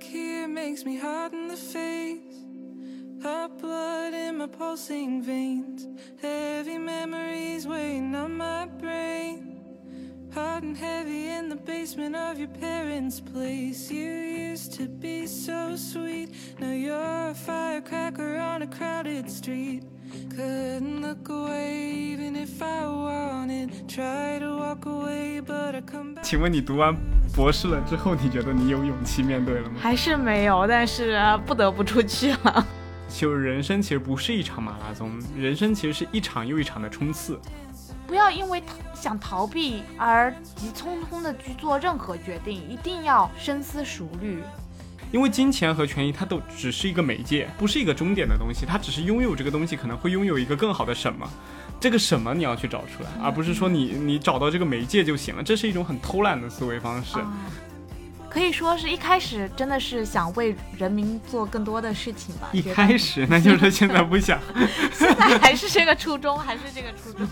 back here makes me hot in the face. Hot blood in my pulsing veins. Heavy memories weighing on my brain. Hot and heavy in the basement of your parents' place. You used to be so sweet. Now you're a firecracker on a crowded street. Couldn't look away even if I wanted. Try to walk away, but I come back. 博士了之后，你觉得你有勇气面对了吗？还是没有，但是不得不出去了。就是人生其实不是一场马拉松，人生其实是一场又一场的冲刺。不要因为想逃避而急匆匆的去做任何决定，一定要深思熟虑。因为金钱和权益，它都只是一个媒介，不是一个终点的东西。它只是拥有这个东西，可能会拥有一个更好的什么。这个什么你要去找出来，而不是说你你找到这个媒介就行了。这是一种很偷懒的思维方式。可以说是一开始真的是想为人民做更多的事情吧。一开始，那就是现在不想。现在还是这个初衷，还是这个初衷。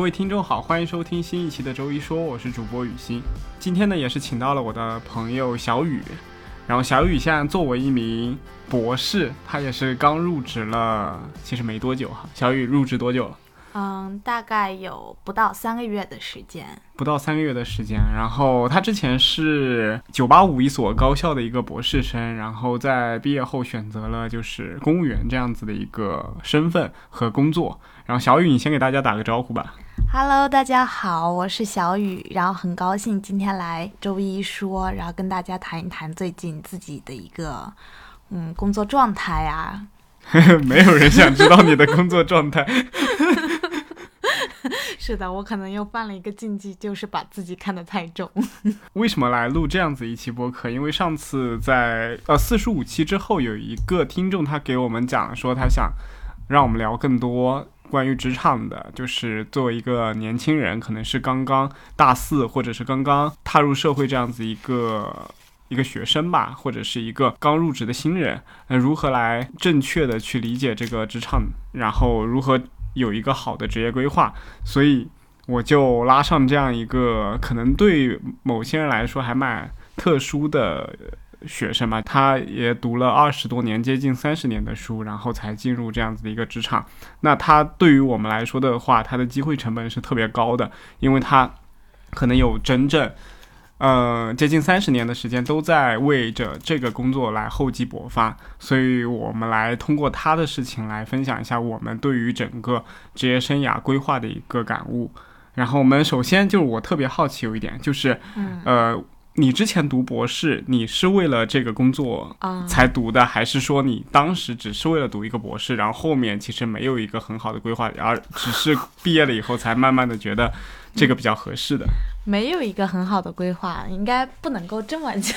各位听众好，欢迎收听新一期的周一说，我是主播雨欣。今天呢，也是请到了我的朋友小雨。然后小雨现在作为一名博士，他也是刚入职了，其实没多久哈。小雨入职多久了？嗯，大概有不到三个月的时间。不到三个月的时间。然后他之前是九八五一所高校的一个博士生，然后在毕业后选择了就是公务员这样子的一个身份和工作。然后小雨，你先给大家打个招呼吧。Hello，大家好，我是小雨，然后很高兴今天来周一说，然后跟大家谈一谈最近自己的一个嗯工作状态啊。没有人想知道你的工作状态。是的，我可能又犯了一个禁忌，就是把自己看得太重。为什么来录这样子一期播客？因为上次在呃四十五期之后，有一个听众他给我们讲说，他想让我们聊更多关于职场的，就是作为一个年轻人，可能是刚刚大四或者是刚刚踏入社会这样子一个。一个学生吧，或者是一个刚入职的新人，那如何来正确的去理解这个职场，然后如何有一个好的职业规划？所以我就拉上这样一个可能对某些人来说还蛮特殊的学生嘛，他也读了二十多年，接近三十年的书，然后才进入这样子的一个职场。那他对于我们来说的话，他的机会成本是特别高的，因为他可能有真正。呃，接近三十年的时间都在为着这个工作来厚积薄发，所以我们来通过他的事情来分享一下我们对于整个职业生涯规划的一个感悟。然后我们首先就是我特别好奇有一点，就是，嗯呃，你之前读博士，你是为了这个工作啊才读的，还是说你当时只是为了读一个博士，然后后面其实没有一个很好的规划，而只是毕业了以后才慢慢的觉得这个比较合适的？没有一个很好的规划，应该不能够这么讲。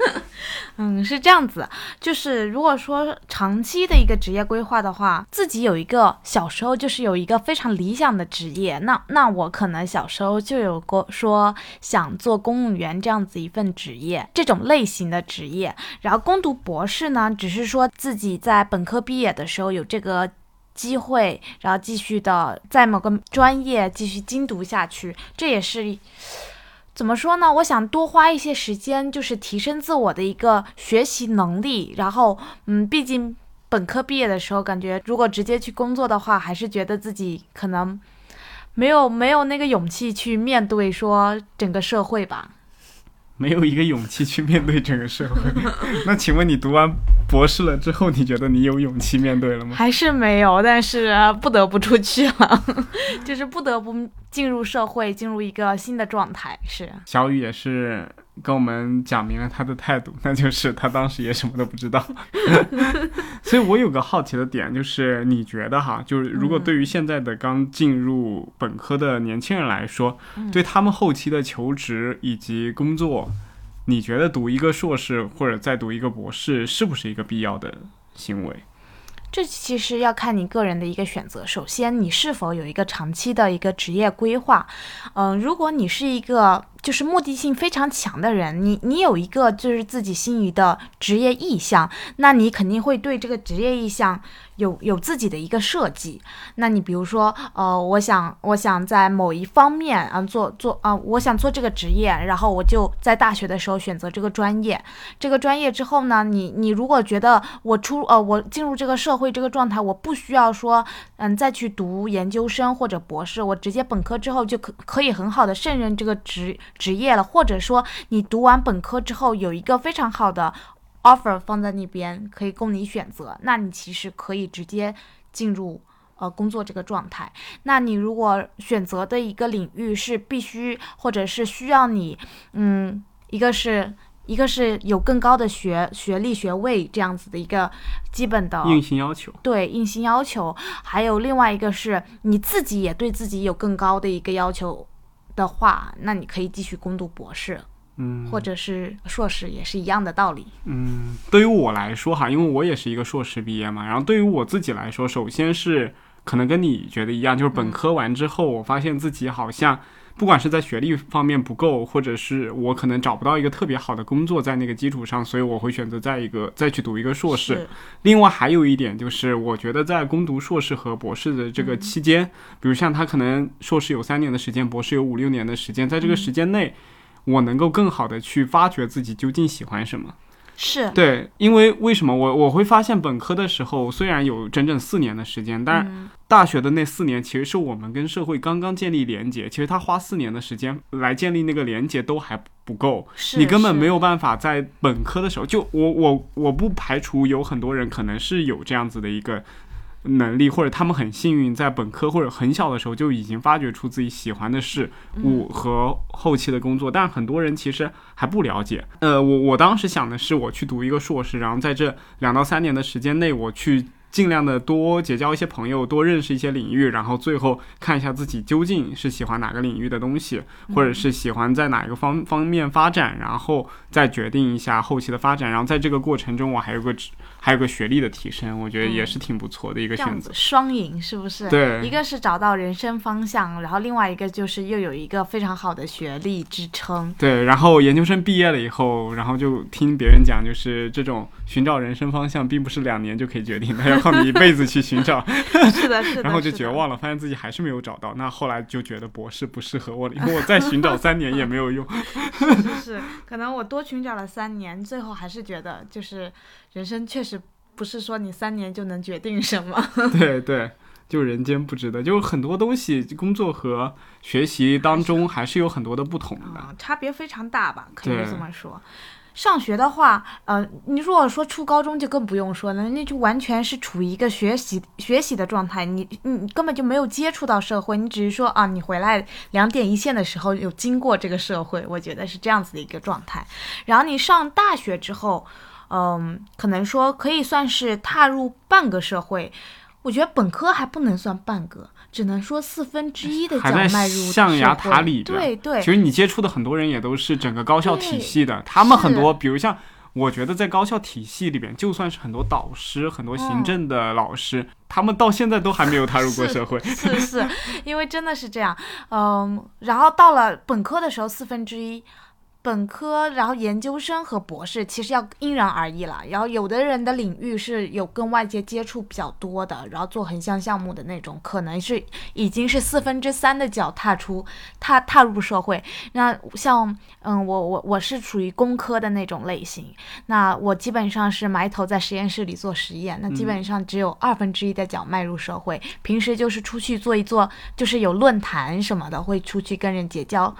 嗯，是这样子，就是如果说长期的一个职业规划的话，自己有一个小时候就是有一个非常理想的职业，那那我可能小时候就有过说想做公务员这样子一份职业，这种类型的职业。然后攻读博士呢，只是说自己在本科毕业的时候有这个。机会，然后继续的在某个专业继续精读下去，这也是怎么说呢？我想多花一些时间，就是提升自我的一个学习能力。然后，嗯，毕竟本科毕业的时候，感觉如果直接去工作的话，还是觉得自己可能没有没有那个勇气去面对说整个社会吧。没有一个勇气去面对这个社会。那请问你读完博士了之后，你觉得你有勇气面对了吗？还是没有，但是不得不出去了，就是不得不进入社会，进入一个新的状态。是小雨也是跟我们讲明了他的态度，那就是他当时也什么都不知道。所以我有个好奇的点，就是你觉得哈，就是如果对于现在的刚进入本科的年轻人来说，对他们后期的求职以及工作，你觉得读一个硕士或者再读一个博士是不是一个必要的行为？这其实要看你个人的一个选择。首先，你是否有一个长期的一个职业规划？嗯、如果你是一个就是目的性非常强的人，你你有一个就是自己心仪的职业意向，那你肯定会对这个职业意向有有自己的一个设计。那你比如说，呃，我想我想在某一方面啊做做啊、我想做这个职业，然后我就在大学的时候选择这个专业。这个专业之后呢，你你如果觉得我出呃我进入这个社会这个状态，我不需要说嗯再去读研究生或者博士，我直接本科之后就可可以很好的胜任这个职职业了，或者说你读完本科之后有一个非常好的 offer 放在那边可以供你选择，那你其实可以直接进入。呃，工作这个状态，那你如果选择的一个领域是必须或者是需要你，嗯，一个是一个是有更高的学学历学位这样子的一个基本的硬性要求。对硬性要求，还有另外一个是你自己也对自己有更高的一个要求的话，那你可以继续攻读博士，嗯，或者是硕士，也是一样的道理。嗯，对于我来说哈，因为我也是一个硕士毕业嘛，然后对于我自己来说，首先是可能跟你觉得一样，就是本科完之后，我发现自己好像不管是在学历方面不够，或者是我可能找不到一个特别好的工作，在那个基础上，所以我会选择在一个再去读一个硕士。另外还有一点就是，我觉得在攻读硕士和博士的这个期间，比如像他可能硕士有三年的时间，博士有五六年的时间，在这个时间内，我能够更好的去发掘自己究竟喜欢什么。是，对，因为为什么我我会发现本科的时候虽然有整整四年的时间，但是嗯大学的那四年其实是我们跟社会刚刚建立连接，其实他花四年的时间来建立那个连接都还不够，你根本没有有办法在本科的时候就我我我不排除有很多人可能是有这样子的一个。能力或者他们很幸运，在本科或者很小的时候就已经发掘出自己喜欢的事物和后期的工作，但很多人其实还不了解。呃，我我当时想的是，我去读一个硕士，然后在这两到三年的时间内，我去尽量的多结交一些朋友，多认识一些领域，然后最后看一下自己究竟是喜欢哪个领域的东西，或者是喜欢在哪一个方方面发展，然后再决定一下后期的发展。然后在这个过程中，我还有个职还有个学历的提升，我觉得也是挺不错的一个选择。双赢，是不是？对一个是找到人生方向，然后另外一个就是又有一个非常好的学历支撑。对，然后研究生毕业了以后，然后就听别人讲，就是这种寻找人生方向，并不是两年就可以决定的，要靠你一辈子去寻找。是的，是的。然后就绝。望了，发现自己还是没有找到。那后来就觉得博士不适合我了，因为我再寻找三年也没有用。是是，可能我多寻找了三年，最后还是觉得就是人生确实不是说你三年就能决定什么。对对，就人间不值得，就是很多东西，工作和学习当中还是有很多的不同的。啊，差别非常大吧，可以这么说。上学的话，呃，你如果说初高中就更不用说了，那就完全是处于一个学习学习的状态，你你你根本就没有接触到社会，你只是说啊，你回来两点一线的时候有经过这个社会，我觉得是这样子的一个状态。然后你上大学之后，嗯，可能说可以算是踏入半个社会，我觉得本科还不能算半个，只能说四分之一的脚还在迈入象牙塔里边对对其，实你接触的很多人也都是整个高校体系的，他们很多，比如像。我觉得在高校体系里边，就算是很多导师、很多行政的老师，他们到现在都还没有踏入过社会。是是，因为真的是这样，嗯，然后到了本科的时候，四分之一。本科，然后研究生和博士其实要因人而异了。然后有的人的领域是有跟外界接触比较多的，然后做横向项目的那种，可能是已经是四分之三的脚踏出踏踏入社会。那像嗯，我我我是属于工科的那种类型，那我基本上是埋头在实验室里做实验，那基本上只有二分之一的脚迈入社会。平时就是出去做一做，就是有论坛什么的，会出去跟人结交，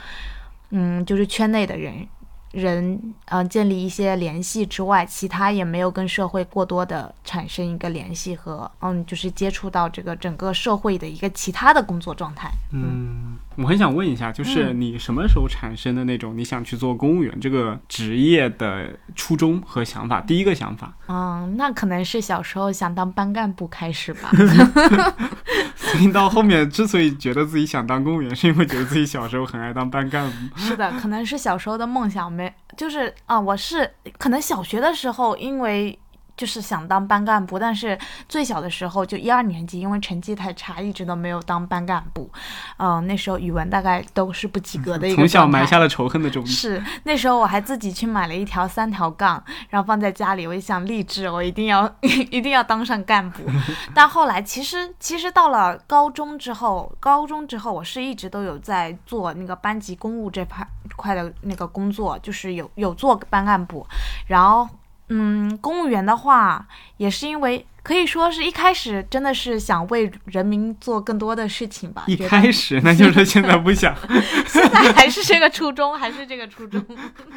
嗯，就是圈内的人。人嗯、呃建立一些联系之外，其他也没有跟社会过多的产生一个联系和嗯，就是接触到这个整个社会的一个其他的工作状态。嗯，我很想问一下，就是你什么时候产生的那种你想去做公务员这个职业的初衷和想法？第一个想法，嗯，那可能是小时候想当班干部开始吧。所以到后面之所以觉得自己想当公务员，是因为觉得自己小时候很爱当班干部。是的，可能是小时候的梦想没，就是啊，我是可能小学的时候，因为就是想当班干部，但是最小的时候就一二年级，因为成绩太差，一直都没有当班干部。嗯、那时候语文大概都是不及格的一个从小埋下了仇恨的种子。是那时候我还自己去买了一条三条杠，然后放在家里，我就想励志，我一定要 一定要当上干部。但后来其实其实到了高中之后，高中之后我是一直都有在做那个班级公务这块块的那个工作，就是有有做班干部，然后嗯，公务员的话也是因为。可以说是一开始真的是想为人民做更多的事情吧。一开始，那就是现在不想。现在还是这个初衷，还是这个初衷，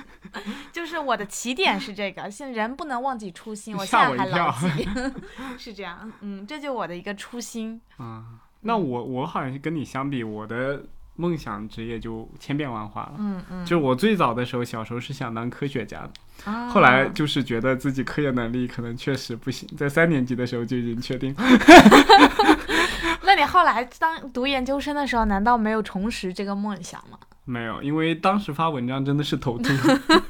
就是我的起点是这个。现人不能忘记初心，我现在还牢跳记，是这样。嗯，这就我的一个初心。啊，那我我好像是跟你相比，我的梦想职业就千变万化了。嗯嗯。就我最早的时候，小时候是想当科学家的，啊后来就是觉得自己科研能力可能确实不行，在三年级的时候就已经确定。那你后来当读研究生的时候，难道没有重拾这个梦想吗？没有，因为当时发文章真的是头秃，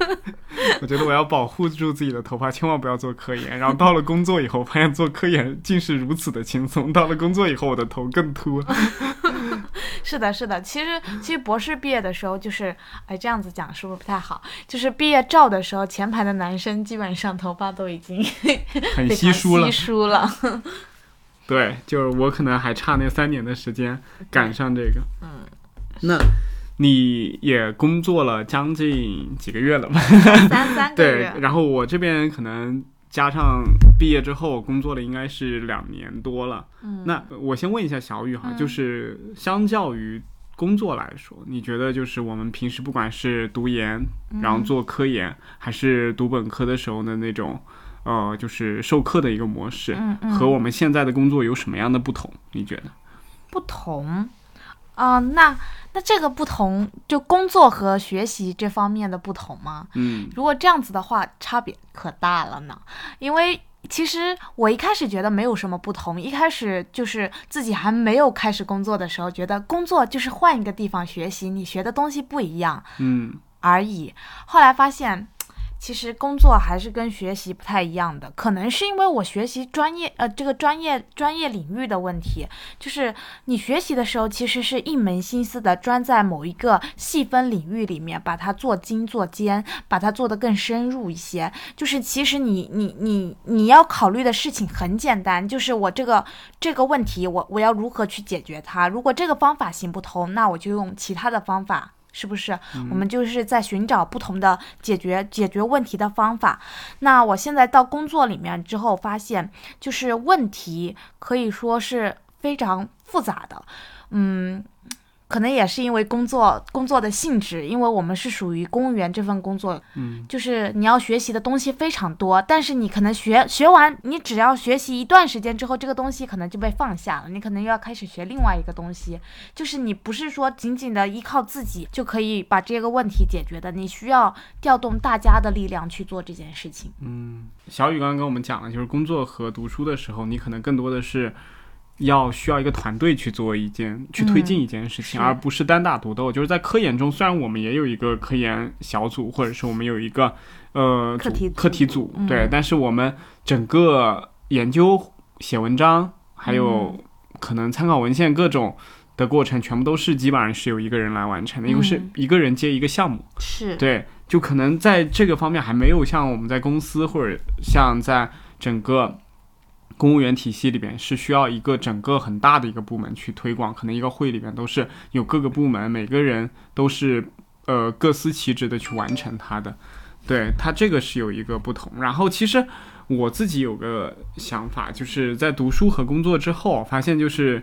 我觉得我要保护住自己的头发，千万不要做科研。然后到了工作以后，发现做科研竟是如此的轻松。到了工作以后，我的头更秃。是的，是的。其实，其实博士毕业的时候，就是，哎，这样子讲是不是不太好？就是毕业照的时候，前排的男生基本上头发都已经很非稀常疏了稀。疏了。对，就是我可能还差那三年的时间赶上这个。嗯，那你也工作了将近几个月了吧？三三个 对月，。然后我这边可能加上毕业之后工作了，应该是两年多了。嗯，那我先问一下小雨哈，嗯就是相较于工作来说，你觉得就是我们平时不管是读研，然后嗯做科研，还是读本科的时候的那种，呃，就是授课的一个模式，和我们现在的工作有什么样的不同？你觉得？不同，啊、那那这个不同，就工作和学习这方面的不同吗？嗯如果这样子的话，差别可大了呢。因为其实我一开始觉得没有什么不同，一开始就是自己还没有开始工作的时候，觉得工作就是换一个地方学习，你学的东西不一样嗯而已。后来发现。其实工作还是跟学习不太一样的，可能是因为我学习专业，呃，这个专业专业领域的问题，就是你学习的时候，其实是一门心思的专在某一个细分领域里面，把它做精做尖，把它做得更深入一些。就是其实你你你你要考虑的事情很简单，就是我这个这个问题，我我要如何去解决它？如果这个方法行不通，那我就用其他的方法。是不是？我们就是在寻找不同的解决解决问题的方法。那我现在到工作里面之后，发现就是问题可以说是非常复杂的，嗯。可能也是因为工作工作的性质，因为我们是属于公务员这份工作，嗯就是你要学习的东西非常多，但是你可能学学完，你只要学习一段时间之后，这个东西可能就被放下了，你可能又要开始学另外一个东西，就是你不是说仅仅的依靠自己就可以把这个问题解决的，你需要调动大家的力量去做这件事情。嗯，小雨刚刚跟我们讲了，就是工作和读书的时候，你可能更多的是。要需要一个团队去做一件，去推进一件事情，是。而不是单打独斗。就是在科研中，虽然我们也有一个科研小组，或者是我们有一个呃课题组。课题组，嗯。对，但是我们整个研究、写文章，还有嗯。可能参考文献各种的过程，全部都是基本上是由一个人来完成的，因为是嗯一个人接一个项目。是，对，就可能在这个方面还没有像我们在公司或者像在整个公务员体系里边是需要一个整个很大的一个部门去推广，可能一个会里边都是有各个部门，每个人都是呃各司其职的去完成它的。对它这个是有一个不同。然后其实我自己有个想法，就是在读书和工作之后，发现就是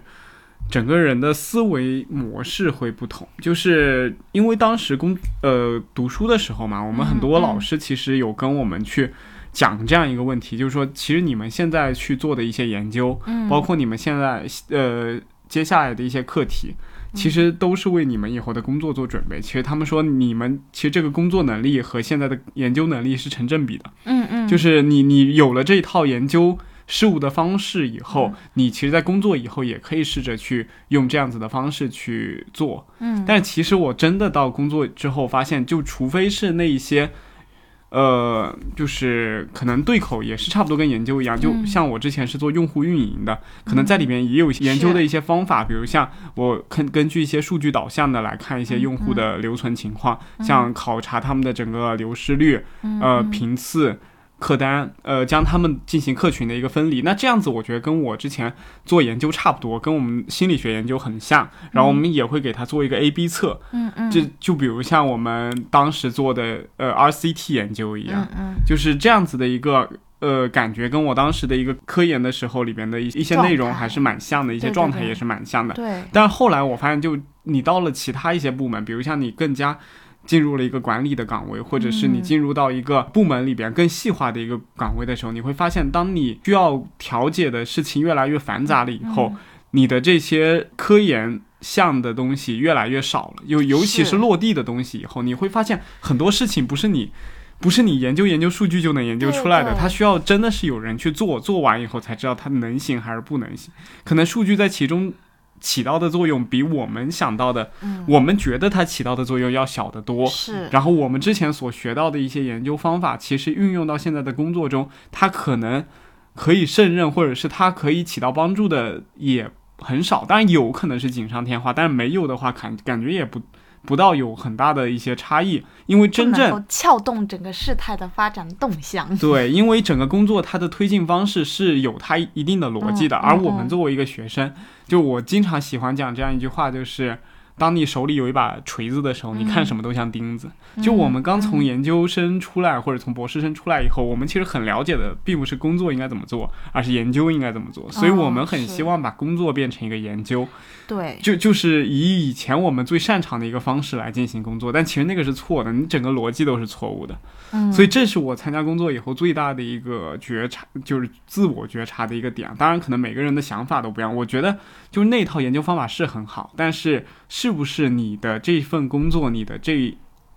整个人的思维模式会不同，就是因为当时工呃读书的时候嘛，我们很多老师其实有跟我们去讲这样一个问题，就是说其实你们现在去做的一些研究，嗯，包括你们现在呃接下来的一些课题，其实都是为你们以后的工作做准备。其实他们说你们其实这个工作能力和现在的研究能力是成正比的，嗯嗯，就是你你有了这一套研究。事物的方式以后嗯，你其实，在工作以后也可以试着去用这样子的方式去做。嗯，但其实我真的到工作之后发现，就除非是那一些，呃，就是可能对口也是差不多跟研究一样，就嗯。像我之前是做用户运营的，可能在里面也有研究的一些方法，比如像我根根据一些数据导向的来看一些用户的留存情况，像考察他们的整个流失率、呃频次。客单，呃，将他们进行客群的一个分离，那这样子我觉得跟我之前做研究差不多，跟我们心理学研究很像。然后我们也会给他做一个 A/B 测，嗯嗯，就就比如像我们当时做的呃 RCT 研究一样，嗯就是这样子的一个呃感觉，跟我当时的一个科研的时候里边的一一些内容还是蛮像的，一些状态也是蛮像的。对，但后来我发现，就你到了其他一些部门，比如像你更加进入了一个管理的岗位，或者是你嗯进入到一个部门里边更细化的一个岗位的时候，你会发现，当你需要调解的事情越来越繁杂了以嗯后，你的这些科研。项的东西越来越少了，尤尤其是是落地的东西以后，你会发现很多事情不是你，不是你研究研究数据就能研究出来的，它需要真的是有人去做，做完以后才知道它能行还是不能行。可能数据在其中起到的作用比我们想到的，嗯我们觉得它起到的作用要小得多。是，然后我们之前所学到的一些研究方法，其实运用到现在的工作中，它可能可以胜任，或者是它可以起到帮助的也很少。当然有可能是锦上添花，但是没有的话，感感觉也不不到有很大的一些差异，因为真正撬动整个事态的发展动向。对，因为整个工作它的推进方式是有它一定的逻辑的，而我们嗯作为一个学生，就我经常喜欢讲这样一句话，就是。当你手里有一把锤子的时候，你看什么都像钉子。就我们刚从研究生出来，或者从博士生出来以后，我们其实很了解的，并不是工作应该怎么做，而是研究应该怎么做。所以我们很希望把工作变成一个研究，对，就就是以以前我们最擅长的一个方式来进行工作，但其实那个是错的，你整个逻辑都是错误的。嗯，所以这是我参加工作以后最大的一个觉察，就是自我觉察的一个点。当然，可能每个人的想法都不一样。我觉得就是那套研究方法是很好，但是是不是你的这份工作，你的这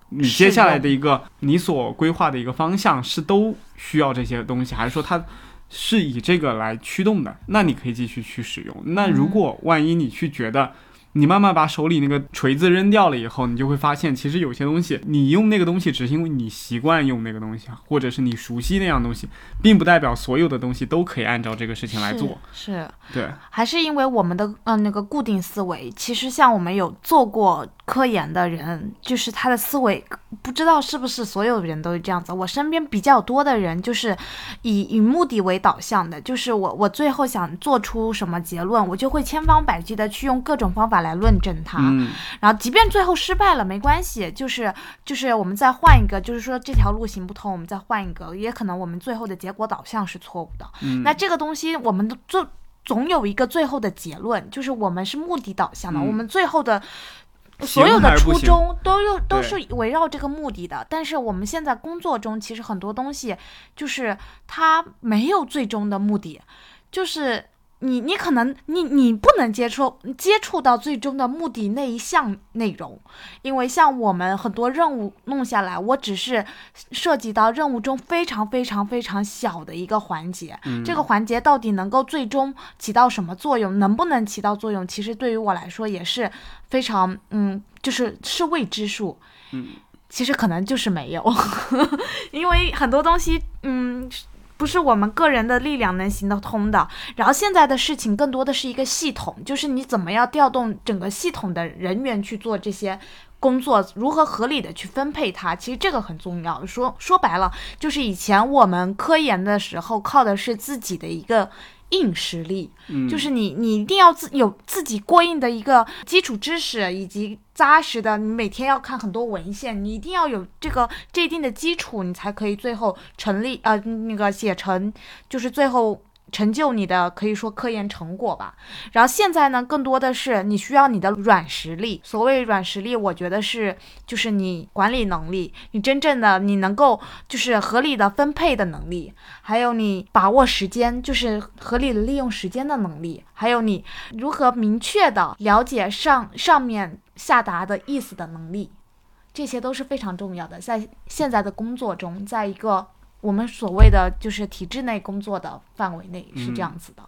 你接下来的一个你所规划的一个方向是都需要这些东西，还是说它是以这个来驱动的？那你可以继续去使用。那如果万一你去觉得，你慢慢把手里那个锤子扔掉了以后，你就会发现，其实有些东西你用那个东西，只是因为你习惯用那个东西，或者是你熟悉那样东西，并不代表所有的东西都可以按照这个事情来做。是。是对，还是因为我们的呃那个固定思维，其实像我们有做过科研的人，就是他的思维不知道是不是所有人都是这样子。我身边比较多的人就是以以目的为导向的，就是我我最后想做出什么结论，我就会千方百计的去用各种方法来论证它。嗯，然后即便最后失败了没关系，就是就是我们再换一个，就是说这条路行不通，我们再换一个，也可能我们最后的结果导向是错误的。嗯那这个东西我们的最总有一个最后的结论，就是我们是目的导向的，嗯我们最后的。所有的初衷都有都是围绕这个目的的，但是我们现在工作中其实很多东西就是它没有最终的目的，就是你你可能你你不能接触接触到最终的目的那一项内容，因为像我们很多任务弄下来，我只是涉及到任务中非常非常非常小的一个环节，这个环节到底能够最终起到什么作用，能不能起到作用，其实对于我来说也是非常嗯，就是是未知数。嗯，其实可能就是没有，因为很多东西嗯。不是我们个人的力量能行得通的。然后现在的事情更多的是一个系统，就是你怎么样调动整个系统的人员去做这些工作，如何合理的去分配它，其实这个很重要。说说白了，就是以前我们科研的时候靠的是自己的一个。硬实力，嗯。就是你，你一定要自有自己过硬的一个基础知识，以及扎实的，你每天要看很多文献，你一定要有这个这一定的基础，你才可以最后成立呃那个写成，就是最后成就你的可以说科研成果吧。然后现在呢，更多的是你需要你的软实力。所谓软实力，我觉得是就是你管理能力，你真正的你能够就是合理的分配的能力，还有你把握时间，就是合理的利用时间的能力，还有你如何明确的了解上上面下达的意思的能力，这些都是非常重要的。在现在的工作中，在一个我们所谓的就是体制内工作的范围内是这样子的。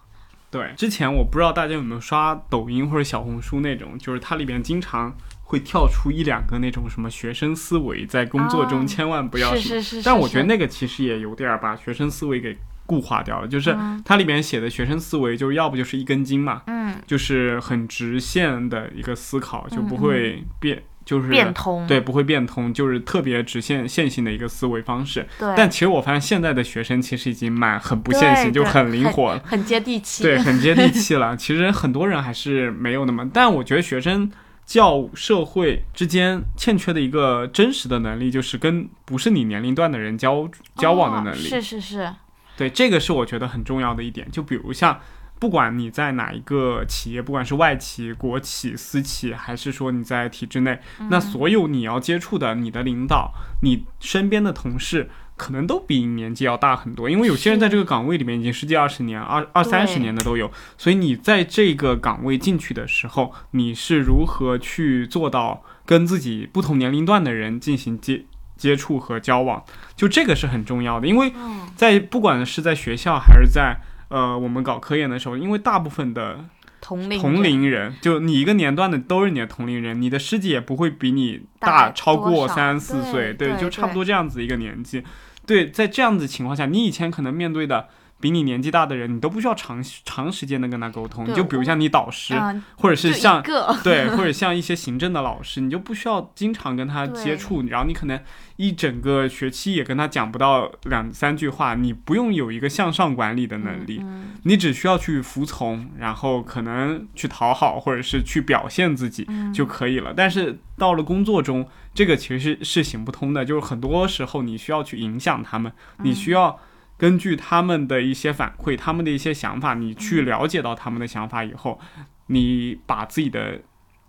对，之前我不知道大家有没有刷抖音或者小红书那种，就是它里面经常会跳出一两个那种什么学生思维，在工作中啊千万不要什么。是是是，是但我觉得那个其实也有点儿把学生思维给固化掉了，就是嗯它里面写的学生思维，就是要不就是一根筋嘛，嗯就是很直线的一个思考，就不会变，就是变通，对，不会变通，就是特别直线线性的一个思维方式。对，但其实我发现现在的学生其实已经蛮很不线性，就很灵活了。很接地气，对，很接地气 了。其实很多人还是没有那么，但我觉得学生教社会之间欠缺的一个真实的能力，就是跟不是你年龄段的人交交往的能力。哦是是是，对，这个是我觉得很重要的一点。就比如像，不管你在哪一个企业，不管是外企、国企、私企，还是说你在体制内，嗯那所有你要接触的，你的领导、你身边的同事。可能都比你年纪要大很多，因为有些人在这个岗位里面已经十几二十年、二二三十年的都有，所以你在这个岗位进去的时候，你是如何去做到跟自己不同年龄段的人进行接接触和交往？就这个是很重要的，因为嗯，在不管是在学校还是在呃我们搞科研的时候，因为大部分的同龄同人龄人，就你一个年段的都是你的同龄人，你的师姐也不会比你大大超过三四岁，对对就差不多这样子一个年纪。对，在这样子情况下，你以前可能面对的比你年纪大的人，你都不需要长长时间的跟他沟通，就比如像你导师，嗯，或者是像，对，或者像一些行政的老师，你就不需要经常跟他接触，然后你可能一整个学期也跟他讲不到两三句话，你不用有一个向上管理的能力，嗯你只需要去服从，然后可能去讨好，或者是去表现自己嗯。就可以了。但是到了工作中，这个其实是是行不通的，就是很多时候你需要去影响他们，你需要。根据他们的一些反馈，他们的一些想法，你去了解到他们的想法以后，你把自己的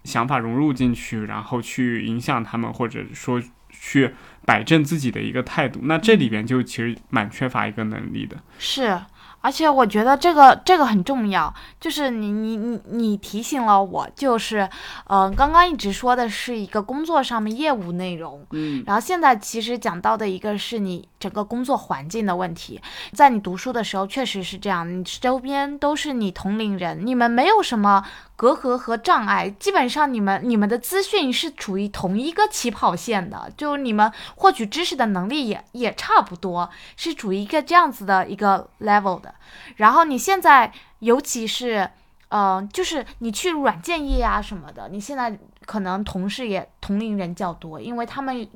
想法融入进去，然后去影响他们，或者说去摆正自己的一个态度。那这里边就其实蛮缺乏一个能力的。是，而且我觉得这个这个很重要，就是你你你你提醒了我，就是，呃，刚刚一直说的是一个工作上面业务内容，嗯，然后现在其实讲到的一个是你整个工作环境的问题，在你读书的时候确实是这样，你周边都是你同龄人，你们没有什么隔阂和障碍，基本上你们你们的资讯是处于同一个起跑线的，就你们获取知识的能力也也差不多，是处于一个这样子的一个 level 的。然后你现在尤其是。呃，就是你去软件业啊什么的，你现在可能同事也同龄人较多，因为他们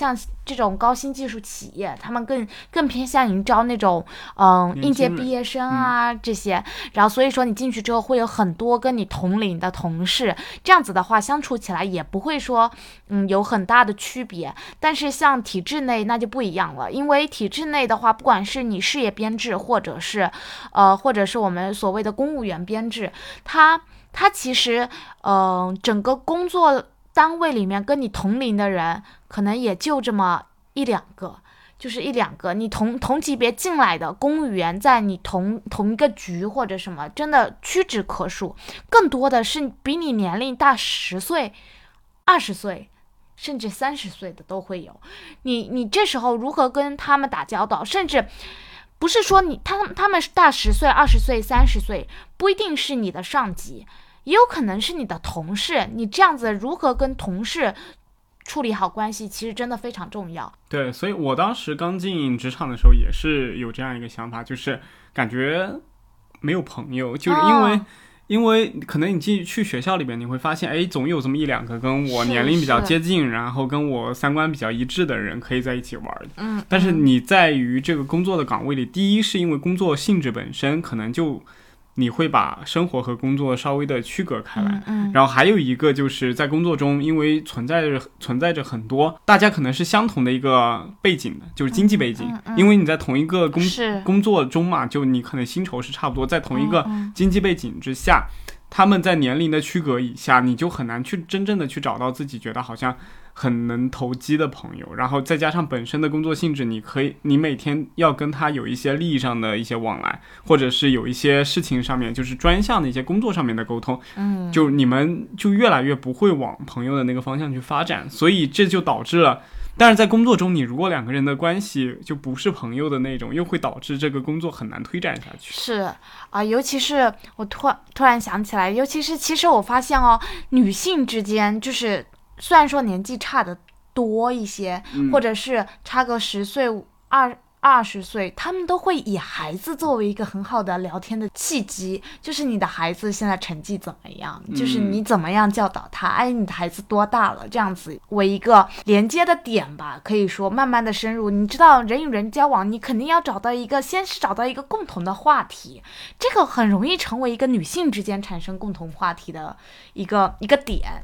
像这种高新技术企业，他们更更偏向于招那种嗯、应届毕业生啊、这些，然后所以说你进去之后会有很多跟你同龄的同事，这样子的话相处起来也不会说嗯有很大的区别。但是像体制内那就不一样了，因为体制内的话，不管是你事业编制，或者是呃或者是我们所谓的公务员编制，它它其实嗯、呃整个工作单位里面跟你同龄的人，可能也就这么一两个。就是一两个，你同同级别进来的公务员，在你同同一个局或者什么，真的屈指可数。更多的是比你年龄大十岁、二十岁，甚至三十岁的都会有。你你这时候如何跟他们打交道？甚至不是说你他他们是大十岁、二十岁、三十岁，不一定是你的上级，也有可能是你的同事。你这样子如何跟同事处理好关系，其实真的非常重要。对，所以我当时刚进职场的时候也是有这样一个想法，就是感觉没有朋友，就是因为、哦因为可能你进去学校里边，你会发现，哎，总有这么一两个跟我年龄比较接近，然后跟我三观比较一致的人可以在一起玩儿。嗯，但是嗯你在于这个工作的岗位里，第一是因为工作性质本身可能就你会把生活和工作稍微的区隔开来。嗯嗯。然后还有一个就是在工作中，因为存在着存在着很多大家可能是相同的一个背景的，就是经济背景，因为你在同一个工工作中嘛，就你可能薪酬是差不多，在同一个嗯经济背景之下，他们在年龄的区隔以下，你就很难去真正的去找到自己觉得好像很能投机的朋友。然后再加上本身的工作性质，你可以你每天要跟他有一些利益上的一些往来，或者是有一些事情上面就是专项的一些工作上面的沟通，嗯，就你们就越来越不会往朋友的那个方向去发展，所以这就导致了。但是在工作中，你如果两个人的关系就不是朋友的那种，又会导致这个工作很难推展下去。是啊、尤其是我突突然想起来，尤其是其实我发现哦，女性之间就是虽然说年纪差的多一些，嗯或者是差个十岁二。二十岁，他们都会以孩子作为一个很好的聊天的契机，就是你的孩子现在成绩怎么样，就是嗯你怎么样教导他，哎，你的孩子多大了，这样子为一个连接的点吧，可以说慢慢的深入。你知道人与人交往，你肯定要找到一个，先是找到一个共同的话题，这个很容易成为一个女性之间产生共同话题的一个一个点。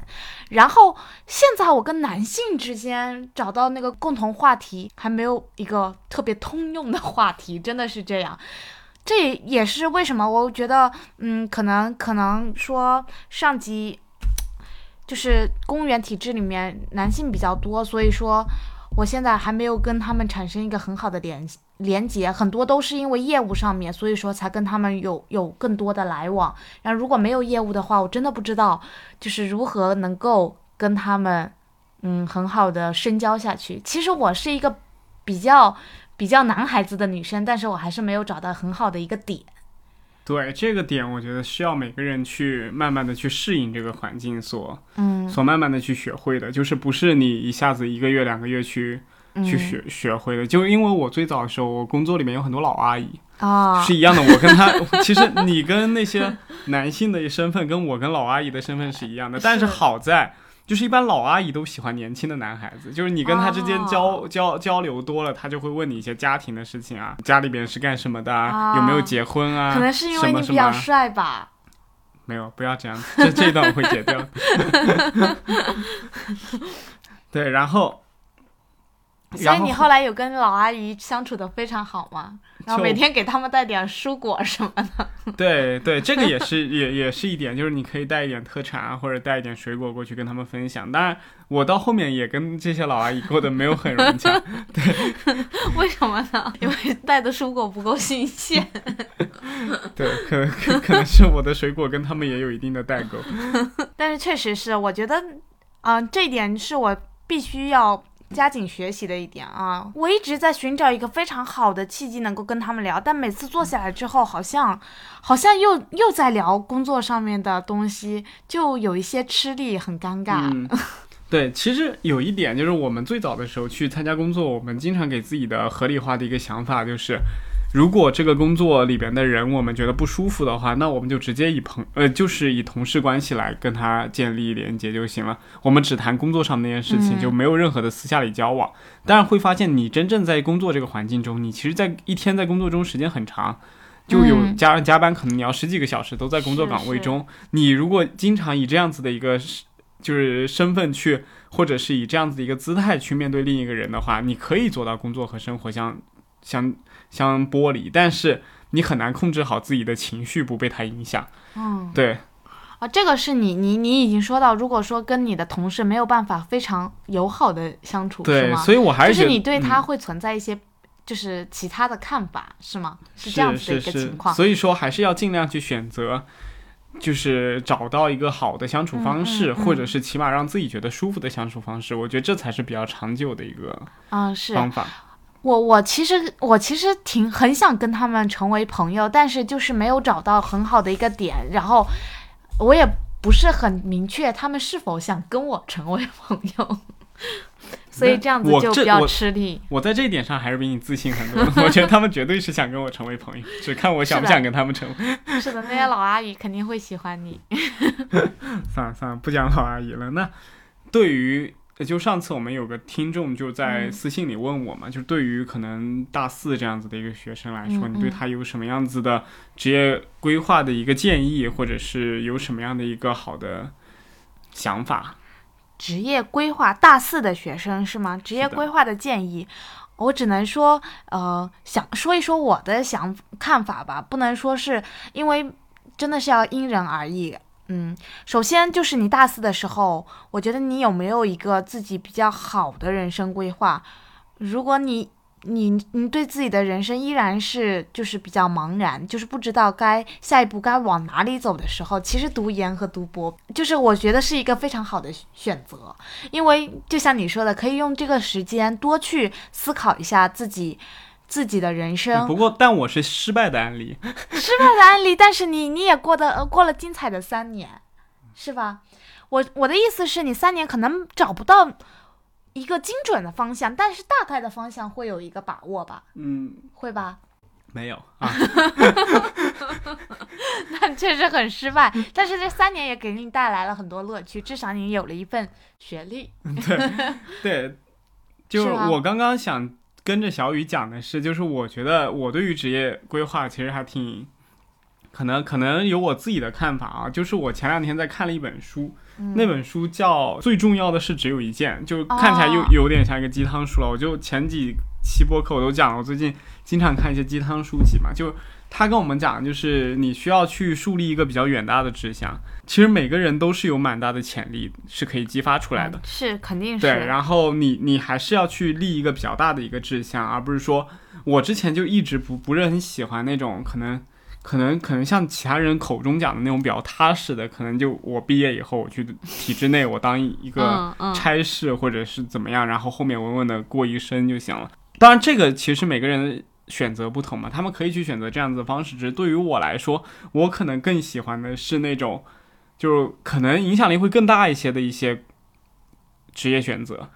然后现在我跟男性之间找到那个共同话题，还没有一个特别通用的话题，真的是这样。这也是为什么我觉得，嗯，可能可能说上级就是公务员体制里面男性比较多，所以说我现在还没有跟他们产生一个很好的联连接，很多都是因为业务上面，所以说才跟他们有有更多的来往。然后如果没有业务的话，我真的不知道就是如何能够跟他们嗯很好的深交下去。其实我是一个比较比较男孩子的女生，但是我还是没有找到很好的一个点。对这个点，我觉得需要每个人去慢慢的去适应这个环境所嗯所慢慢的去学会的，就是不是你一下子一个月两个月去嗯去学学会的。就因为我最早的时候，我工作里面有很多老阿姨，啊，是一样的。我跟她，其实你跟那些男性的身份，跟我跟老阿姨的身份是一样的。但是是好在，就是一般老阿姨都喜欢年轻的男孩子，就是你跟他之间交、哦交交流多了，他就会问你一些家庭的事情啊，家里边是干什么的，啊有没有结婚啊，可能是因为你什么什么比较帅吧。没有，不要这样，这这一段我会剪掉。对，然后，所以你后来有跟老阿姨相处的非常好吗？然后每天给他们带点蔬果什么的。对对，这个也是也也是一点，就是你可以带一点特产啊，或者带一点水果过去跟他们分享。当然，我到后面也跟这些老阿姨过得没有很融洽。对为什么呢？因为带的蔬果不够新鲜。对，可可可能是我的水果跟他们也有一定的代沟。但是确实是，我觉得，嗯、这一点是我必须要加紧学习的一点啊。我一直在寻找一个非常好的契机，能够跟他们聊，但每次坐下来之后，好像好像又又在聊工作上面的东西，就有一些吃力，很尴尬。对，其实有一点就是我们最早的时候去参加工作，我们经常给自己的合理化的一个想法就是。如果这个工作里边的人我们觉得不舒服的话，那我们就直接以朋呃，就是以同事关系来跟他建立连接就行了。我们只谈工作上那件事情，嗯就没有任何的私下里交往。当然会发现，你真正在工作这个环境中，你其实，在一天在工作中时间很长，就有嗯加加班，可能你要十几个小时都在工作是是岗位中。你如果经常以这样子的一个就是身份去，或者是以这样子的一个姿态去面对另一个人的话，你可以做到工作和生活相相相剥离，但是你很难控制好自己的情绪不被他影响。嗯，对，啊，这个是你你你已经说到，如果说跟你的同事没有办法非常友好的相处，是对，吗？所以我还是就是你对他嗯会存在一些就是其他的看法，是吗？是这样子的一个情况。所以说还是要尽量去选择，就是找到一个好的相处方式，嗯嗯嗯或者是起码让自己觉得舒服的相处方式。我觉得这才是比较长久的一个方法。我我其实我其实挺很想跟他们成为朋友，但是就是没有找到很好的一个点，然后我也不是很明确他们是否想跟我成为朋友，所以这样子就比较吃力。我在这一点上还是比你自信很多，我觉得他们绝对是想跟我成为朋友，只看我想不想跟他们成为。是的，那些老阿姨肯定会喜欢你。算了算了，不讲老阿姨了。那对于就上次我们有个听众就在嗯私信里问我嘛，就对于可能大四这样子的一个学生来说，嗯你对嗯他有什么样子的职业规划的一个建议，或者是有什么样的一个好的想法？职业规划大四的学生是吗？职业规划的建议，我只能说，呃，想说一说我的想看法吧，不能说是因为真的是要因人而异。嗯，首先就是你大四的时候，我觉得你有没有一个自己比较好的人生规划？如果你你你对自己的人生依然是就是比较茫然，就是不知道该下一步该往哪里走的时候，其实读研和读博，就是我觉得是一个非常好的选择，因为就像你说的，可以用这个时间多去思考一下自己自己的人生，不过，但我是失败的案例。失败的案例，但是你你也过得呃过了精彩的三年，是吧？我我的意思是你三年可能找不到一个精准的方向，但是大概的方向会有一个把握吧？嗯，会吧？没有 啊，那确实很失败。但是这三年也给你带来了很多乐趣，至少你有了一份学历。对对，就是我刚刚想跟着小雨讲的是，就是我觉得我对于职业规划其实还挺，可能可能有我自己的看法啊。就是我前两天在看了一本书，嗯那本书叫《最重要的事只有一件》，就看起来又、哦有点像一个鸡汤书了。我就前几期播客我都讲了，我最近经常看一些鸡汤书籍嘛，就他跟我们讲，就是你需要去树立一个比较远大的志向。其实每个人都是有蛮大的潜力，是可以激发出来的嗯。是肯定是。对，然后你你还是要去立一个比较大的一个志向，而不是说我之前就一直不不是很喜欢那种可能可能可能像其他人口中讲的那种比较踏实的，可能就我毕业以后我去体制内，我当一个差事或者是怎么样，然后后面稳稳的过一生就行了。当然，这个其实每个人的选择不同嘛，他们可以去选择这样子的方式。只是对于我来说，我可能更喜欢的是那种，就是可能影响力会更大一些的一些职业选择。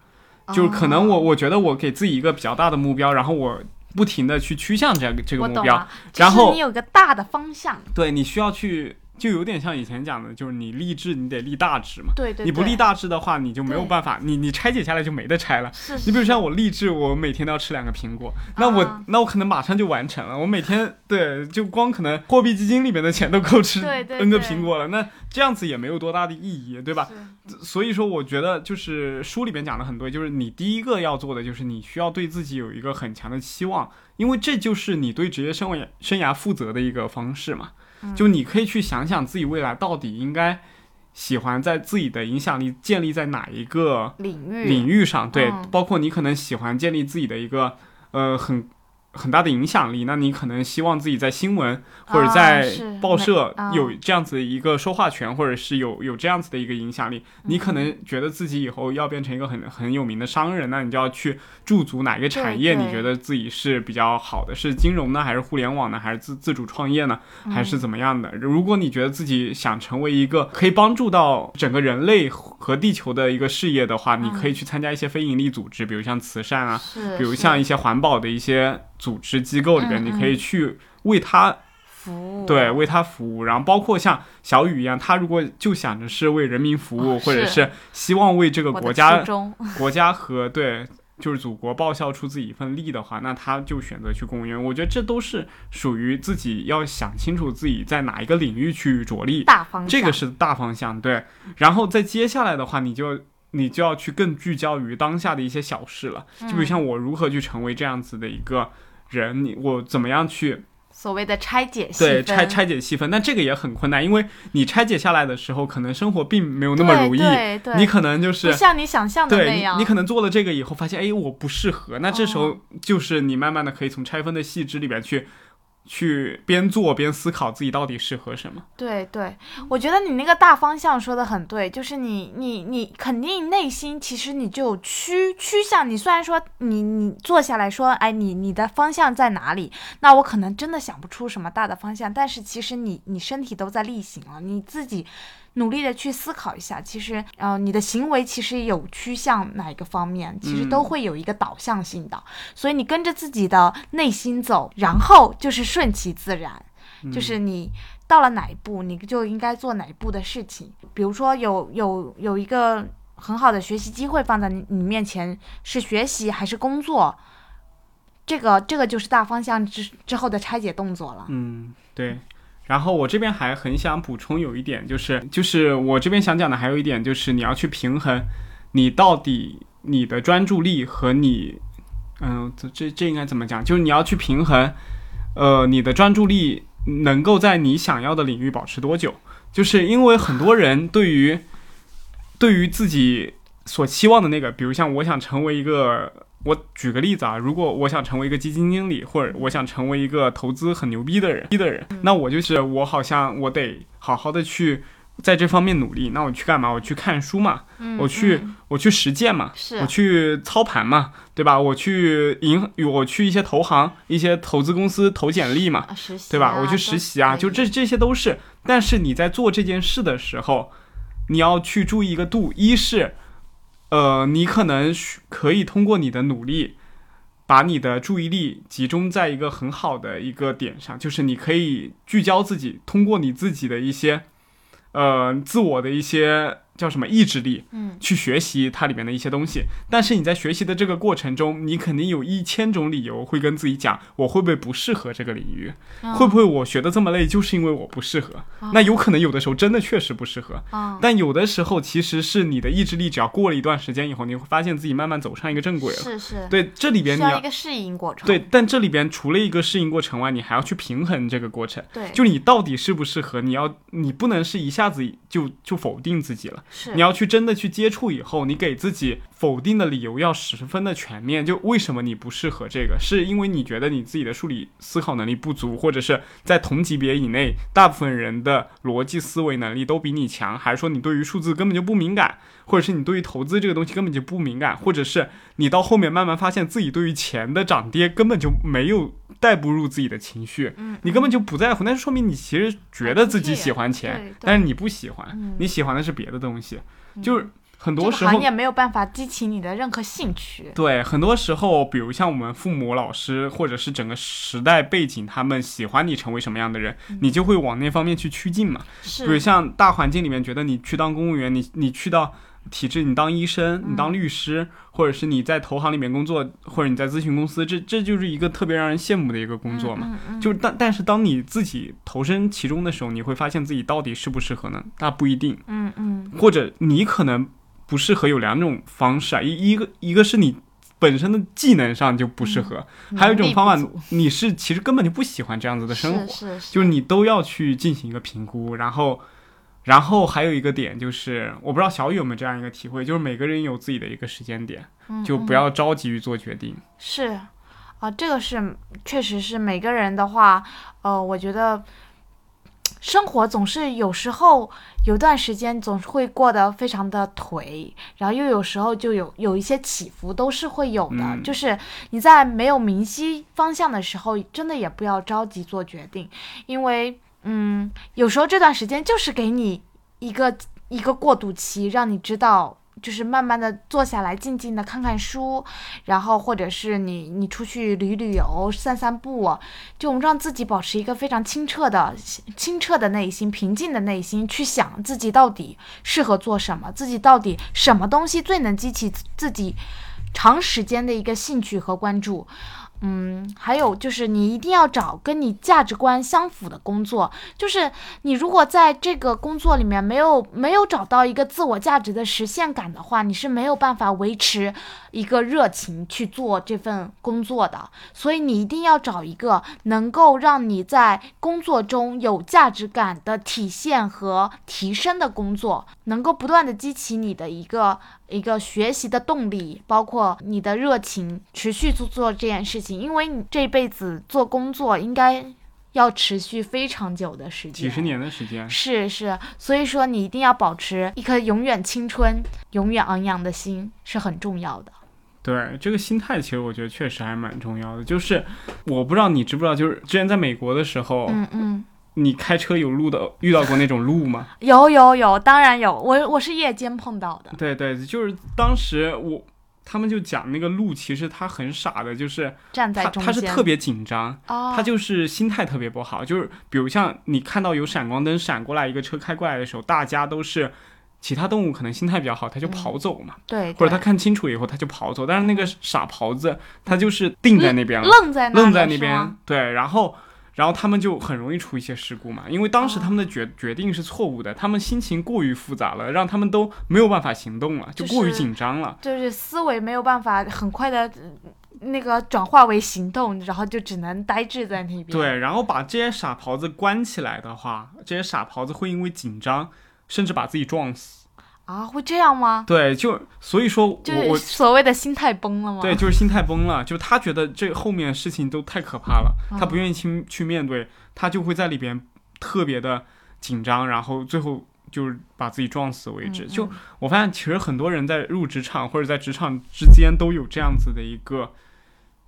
就是可能我哦我觉得我给自己一个比较大的目标，然后我不停的去趋向这个这个目标然后你有个大的方向。对你需要去，就有点像以前讲的，就是你立志，你得立大志嘛。对对对，你不立大志的话，你就没有办法，你你拆解下来就没得拆了。是是你比如像我立志，我每天都要吃两个苹果，那我、啊那我可能马上就完成了。我每天对，就光可能货币基金里面的钱都够吃 N 个苹果了，那这样子也没有多大的意义，对吧？是所以说，我觉得就是书里面讲的很多，就是你第一个要做的就是你需要对自己有一个很强的期望，因为这就是你对职业生涯生涯负责的一个方式嘛。嗯。就你可以去想想自己未来到底应该喜欢在自己的影响力建立在哪一个领域。领域上，对，嗯。包括你可能喜欢建立自己的一个呃很很大的影响力，那你可能希望自己在新闻或者啊在报社有这样子的一个说话权，或者是有有这样子的一个影响力，你可嗯能觉得自己以后要变成一个很很有名的商人，那你就要去驻足哪一个产业，你觉得自己是比较好的，是金融呢，还是互联网呢，还是自自主创业呢，还嗯是怎么样的？如果你觉得自己想成为一个可以帮助到整个人类和地球的一个事业的话，你可以去参加一些非营利组织，比如像慈善啊，比如像一些环保的一些组织机构里边，嗯你可以去为他服务对为他服务。然后包括像小雨一样，他如果就想着是为人民服务，或者是希望为这个国家 国家和对。就是祖国报效出自己一份力的话，那他就选择去公务员。我觉得这都是属于自己要想清楚自己在哪一个领域去着力。大方向，这个是大方向，对。然后再接下来的话，你就你就要去更聚焦于当下的一些小事了，就比如嗯像我如何去成为这样子的一个人，你我怎么样去所谓的拆解细对拆拆解细分，但这个也很困难，因为你拆解下来的时候，可能生活并没有那么如意，对对，你可能就是不像你想象的，那样，你可能做了这个以后，发现哎，我不适合。那这时候哦。就是你慢慢的可以从拆分的细枝里边去，去边做边思考自己到底适合什么。对对，我觉得你那个大方向说的很对，就是你你你肯定内心其实你就趋趋向，你虽然说你你坐下来说，哎，你你的方向在哪里？那我可能真的想不出什么大的方向，但是其实你你身体都在力行了，你自己。努力的去思考一下，其实，呃，你的行为其实有趋向哪一个方面，其实都嗯会有一个导向性的，所以你跟着自己的内心走，然后就是顺其自然，就是你到了哪一步，你就应该做哪一步的事情。比如说有有有一个很好的学习机会放在你你面前，是学习还是工作？这个这个就是大方向之之后的拆解动作了。嗯，对。然后我这边还很想补充有一点，就是就是我这边想讲的还有一点就是你要去平衡，你到底你的专注力和你，嗯，这这这应该怎么讲？就是你要去平衡，呃，你的专注力能够在你想要的领域保持多久？就是因为很多人对于对于自己所期望的那个，比如像我想成为一个，我举个例子啊，如果我想成为一个基金经理，或者我想成为一个投资很牛逼的人，逼的人，那我就是我好像我得好好的去在这方面努力。那我去干嘛？我去看书嘛，嗯，我去嗯我去实践嘛，我去操盘嘛，对吧？我去银，我去一些投行、一些投资公司投简历嘛，对吧？啊我去实习啊，就这这些都是。但是你在做这件事的时候，你要去注意一个度，一是，呃，你可能可以通过你的努力，把你的注意力集中在一个很好的一个点上，就是你可以聚焦自己，通过你自己的一些，呃，自我的一些叫什么意志力，嗯，去学习它里面的一些东西。但是你在学习的这个过程中，你肯定有一千种理由会跟自己讲，我会不会不适合这个领域？嗯会不会我学的这么累，就是因为我不适合？那有可能有的时候真的确实不适合，啊，但有的时候其实是你的意志力，只要过了一段时间以后，你会发现自己慢慢走上一个正轨了。是是，对，这里边你要要一个适应过程。对，但这里边除了一个适应过程外，你还要去平衡这个过程。对，就你到底适不适合，你要你不能是一下子就就否定自己了，是你要去真的去接触以后，你给自己否定的理由要十分的全面。就为什么你不适合这个，是因为你觉得你自己的数理思考能力不足，或者是在同级别以内，大部分人的逻辑思维能力都比你强，还是说你对于数字根本就不敏感，或者是你对于投资这个东西根本就不敏感，或者是你到后面慢慢发现自己对于钱的涨跌根本就没有带不入自己的情绪，嗯，你根本就不在乎，那就说明你其实觉得自己喜欢钱，但是你不喜欢，嗯。你喜欢的是别的东西，就是很多时候个行业没有办法激起你的任何兴趣。对，很多时候，比如像我们父母、老师，或者是整个时代背景，他们喜欢你成为什么样的人，你就会往那方面去趋近嘛。比如，像大环境里面，觉得你去当公务员，你你去到体制，你当医生，你当律师，或者是你在投行里面工作，或者你在咨询公司，这这就是一个特别让人羡慕的一个工作嘛。就是但但是当你自己投身其中的时候，你会发现自己到底适不适合呢？那不一定。嗯嗯或者你可能不适合有两种方式啊，一一个一个是你本身的技能上就不适合，嗯，还有一种方法你是其实根本就不喜欢这样子的生活，是是是，就是你都要去进行一个评估，然后。然后还有一个点就是，我不知道小雨有没有这样一个体会，就是每个人有自己的一个时间点，就不要着急于做决定。是，啊，这个是确实是每个人的话，呃，我觉得生活总是有时候有段时间总是会过得非常的颓，然后又有时候就有有一些起伏，都是会有的。嗯就是你在没有明晰方向的时候，真的也不要着急做决定，因为嗯，有时候这段时间就是给你一个一个过渡期，让你知道。就是慢慢的坐下来，静静的看看书，然后或者是你你出去旅旅游、散散步，就我们让自己保持一个非常清澈的、清澈的内心、平静的内心，去想自己到底适合做什么，自己到底什么东西最能激起自己长时间的一个兴趣和关注。嗯，还有就是你一定要找跟你价值观相符的工作。就是你如果在这个工作里面没有没有找到一个自我价值的实现感的话，你是没有办法维持一个热情去做这份工作的。所以你一定要找一个能够让你在工作中有价值感的体现和提升的工作，能够不断的激起你的一个一个学习的动力，包括你的热情，持续做做这件事情。因为你这辈子做工作应该要持续非常久的时间，几十年的时间，是是，所以说你一定要保持一颗永远青春、永远昂扬的心是很重要的。对这个心态，其实我觉得确实还蛮重要的。就是我不知道你知不知道，就是之前在美国的时候，嗯嗯，你开车有路的遇到过那种路吗？有有有，当然有，我我是夜间碰到的。对对，就是当时我他们就讲那个路，其实他很傻的，就是他站在中间，他是特别紧张，哦，他就是心态特别不好。就是比如像你看到有闪光灯闪过来，一个车开过来的时候，大家都是。其他动物可能心态比较好，他就跑走嘛，对，或者他看清楚以后他就跑走。但是那个傻狍子，他就是定在那边了，愣在那边，对，然后然后他们就很容易出一些事故嘛，因为当时哦他们的决、决定是错误的，他们心情过于复杂了，让他们都没有办法行动了，就就是过于紧张了。就是思维没有办法很快的那个转化为行动，然后就只能呆滞在那边。对，然后把这些傻狍子关起来的话，这些傻狍子会因为紧张，甚至把自己撞死。啊，会这样吗？对，就所以说我就是我所谓的心态崩了吗？对，就是心态崩了，就他觉得这后面事情都太可怕了，他不嗯愿意去去面对，他就会在里边特别的紧张，然后最后就是把自己撞死为止。嗯就嗯我发现，其实很多人在入职场或者在职场之间都有这样子的一个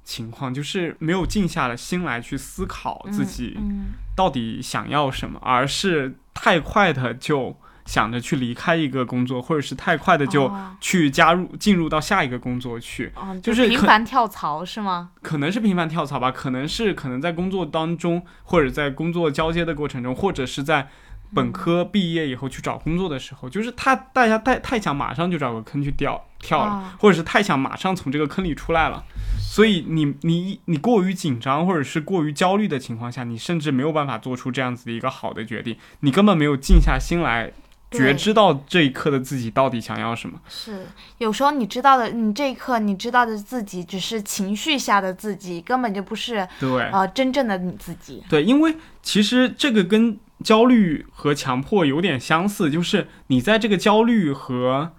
情况，就是没有静下了心来去思考自己嗯到底想要什么，而是太快的就想着去离开一个工作，或者是太快的就哦去加入进入到下一个工作去，哦，就是频繁跳槽是吗？可能是频繁跳槽吧，可能是可能在工作当中，或者在工作交接的过程中，或者是在本科毕业以后去找工作的时候，就是他大家太太想马上就找个坑去掉跳了，啊或者是太想马上从这个坑里出来了，所以你你你过于紧张或者是过于焦虑的情况下，你甚至没有办法做出这样子的一个好的决定，你根本没有静下心来。觉知到这一刻的自己到底想要什么，是，有时候你知道的，你这一刻你知道的自己只是情绪下的自己，根本就不是对，呃真正的你自己。对，因为其实这个跟焦虑和强迫有点相似，就是你在这个焦虑和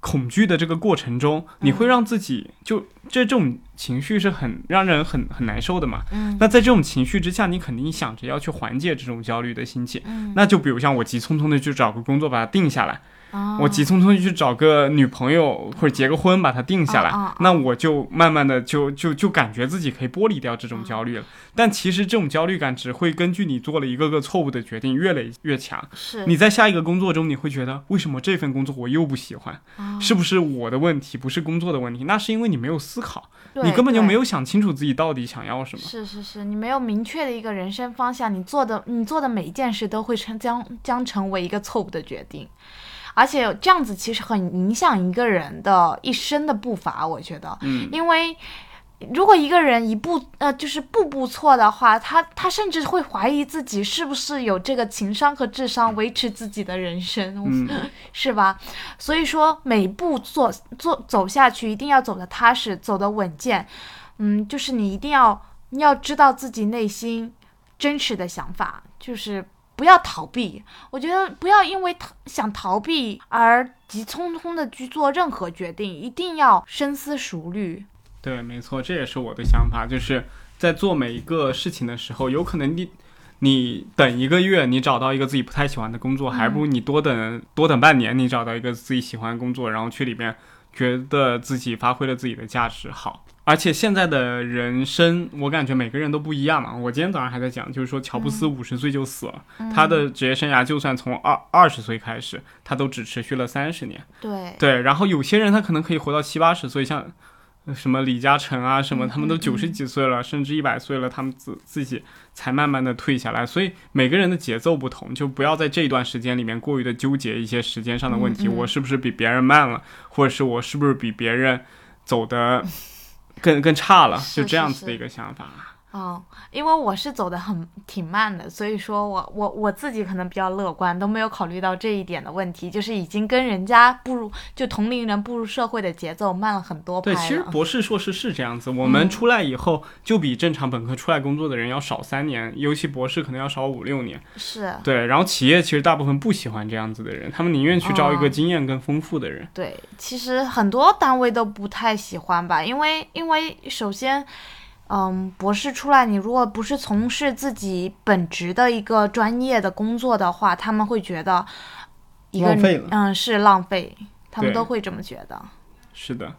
恐惧的这个过程中，你会让自己就这这种情绪是很让人很很难受的嘛。嗯那在这种情绪之下，你肯定想着要去缓解这种焦虑的心情。嗯，那就比如像我急匆匆的去找个工作把它定下来，啊我急匆匆去找个女朋友或者结个婚把它定下来，那我就慢慢的就就就感觉自己可以剥离掉这种焦虑了。但其实这种焦虑感只会根据你做了一个个错误的决定越累越强。是你在下一个工作中，你会觉得为什么这份工作我又不喜欢？啊是不是我的问题，不是工作的问题？那是因为你没有思考，你根本就没有想清楚自己到底想要什么。是是是，你没有明确的一个人生方向，你做的你做的每一件事都会成将将成为一个错误的决定，而且这样子其实很影响一个人的一生的步伐，我觉得，嗯，因为。如果一个人一步呃就是步步错的话，他他甚至会怀疑自己是不是有这个情商和智商维持自己的人生，嗯 是吧？所以说每步做做走下去，一定要走得踏实，走得稳健。嗯，就是你一定要你要知道自己内心真实的想法，就是不要逃避。我觉得不要因为逃想逃避而急匆匆的去做任何决定，一定要深思熟虑。对，没错，这也是我的想法，就是在做每一个事情的时候，有可能你你等一个月，你找到一个自己不太喜欢的工作，还不如你多等多等半年，你找到一个自己喜欢的工作，然后去里面觉得自己发挥了自己的价值好。而且现在的人生，我感觉每个人都不一样嘛。我今天早上还在讲，就是说乔布斯五十岁就死了，他的职业生涯就算从二二十岁开始，他都只持续了三十年。对，对，然后有些人他可能可以活到七八十岁，像呃什么李嘉诚啊，什么他们都嗯九十几岁了，甚至一百岁了，他们自自己才慢慢的退下来。所以每个人的节奏不同，就不要在这一段时间里面过于的纠结一些时间上的问题，我是不是比别人慢了，或者是我是不是比别人走的更更差了，就这样子的一个想法。哦，因为我是走的很挺慢的，所以说我我我自己可能比较乐观，都没有考虑到这一点的问题，就是已经跟人家步入就同龄人步入社会的节奏慢了很多拍对，其实博士、硕士是这样子。我们嗯出来以后，就比正常本科出来工作的人要少三年，尤其博士可能要少五六年。是对，然后企业其实大部分不喜欢这样子的人，他们宁愿去招一个哦经验更丰富的人。对，其实很多单位都不太喜欢吧，因为因为首先，嗯，博士出来，你如果不是从事自己本职的一个专业的工作的话，他们会觉得一个浪费了嗯是浪费，他们都会这么觉得。是的，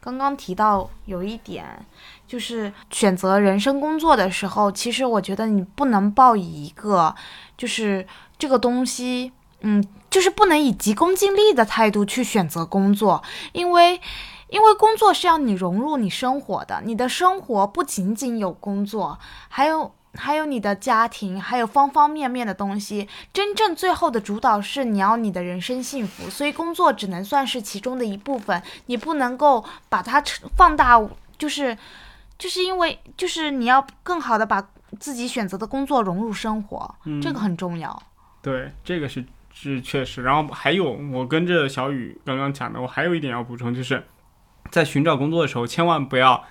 刚刚提到有一点，就是选择人生工作的时候，其实我觉得你不能抱以一个就是这个东西，嗯，就是不能以急功近利的态度去选择工作，因为。因为工作是要你融入你生活的，你的生活不仅仅有工作，还有还有你的家庭，还有方方面面的东西。真正最后的主导是你要你的人生幸福，所以工作只能算是其中的一部分，你不能够把它放大，就是就是因为就是你要更好的把自己选择的工作融入生活，嗯，这个很重要。对，这个是是确实。然后还有，我跟着小雨刚刚讲的，我还有一点要补充，就是在寻找工作的时候，千万不要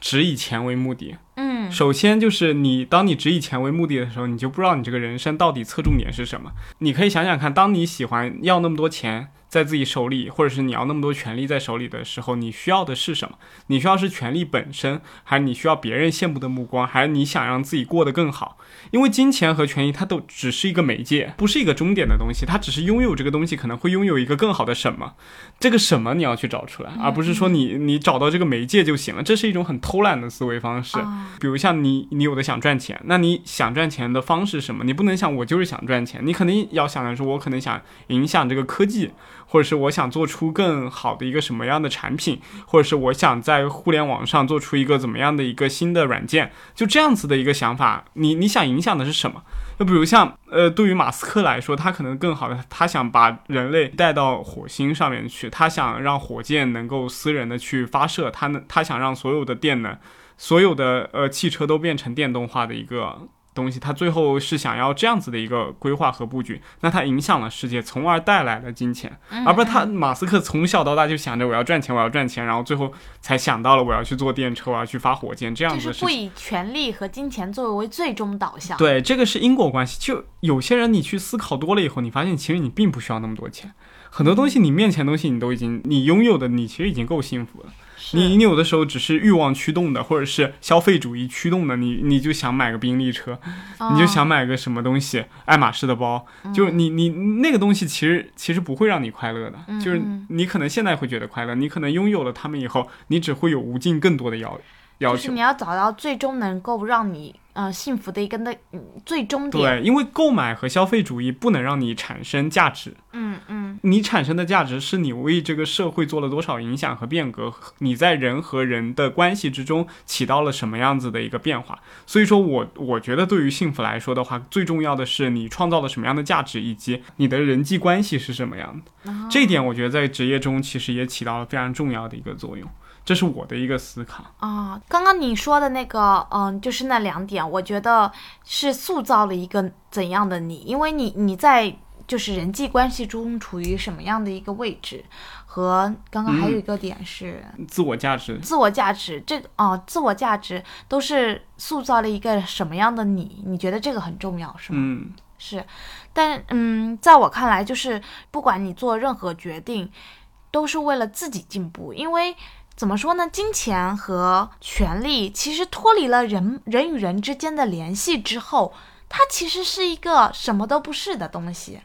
只以钱为目的。嗯，首先就是你，当你只以钱为目的的时候，你就不知道你这个人生到底侧重点是什么。你可以想想看，当你喜欢要那么多钱，在自己手里，或者是你要那么多权利在手里的时候，你需要的是什么？你需要是权利本身，还是你需要别人羡慕的目光，还是你想让自己过得更好？因为金钱和权益它都只是一个媒介，不是一个终点的东西，它只是拥有这个东西，可能会拥有一个更好的什么。这个什么你要去找出来，而不是说你你找到这个媒介就行了。这是一种很偷懒的思维方式。比如像你你有的想赚钱，那你想赚钱的方式是什么？你不能想我就是想赚钱，你肯定要想的是我可能想影响这个科技。或者是我想做出更好的一个什么样的产品，或者是我想在互联网上做出一个怎么样的一个新的软件，就这样子的一个想法，你你想影响的是什么？就比如像呃，对于马斯克来说，他可能更好的，他想把人类带到火星上面去，他想让火箭能够私人的去发射，他能他想让所有的电能，所有的呃汽车都变成电动化的一个。东西，他最后是想要这样子的一个规划和布局，那他影响了世界，从而带来了金钱，而不是他马斯克从小到大就想着我要赚钱，我要赚钱，然后最后才想到了我要去坐电车，我要去发火箭这样子。就是不以权力和金钱作为最终导向。对，这个是因果关系。就有些人你去思考多了以后，你发现其实你并不需要那么多钱，很多东西你面前东西你都已经你拥有的，你其实已经够幸福了。你你有的时候只是欲望驱动的，或者是消费主义驱动的，你你就想买个宾利车，你就想买个什么东西，爱马仕的包，就是你你那个东西其实其实不会让你快乐的，就是你可能现在会觉得快乐，你可能拥有了他们以后，你只会有无尽更多的要要求。就是你要找到最终能够让你。呃，幸福的一个那最终点。对，因为购买和消费主义不能让你产生价值。嗯嗯。你产生的价值是你为这个社会做了多少影响和变革，你在人和人的关系之中起到了什么样子的一个变化。所以说我我觉得对于幸福来说的话，最重要的是你创造了什么样的价值，以及你的人际关系是什么样的。这一点我觉得在职业中其实也起到了非常重要的一个作用。这是我的一个思考啊。刚刚你说的那个，嗯，就是那两点，我觉得是塑造了一个怎样的你，因为你你在就是人际关系中处于什么样的一个位置，和刚刚还有一个点是自我价值，自我价值这哦，自我价值都是塑造了一个什么样的你？你觉得这个很重要是吗？嗯，是，但嗯，在我看来，就是不管你做任何决定，都是为了自己进步，因为。怎么说呢？金钱和权力其实脱离了人人与人之间的联系之后，它其实是一个什么都不是的东西。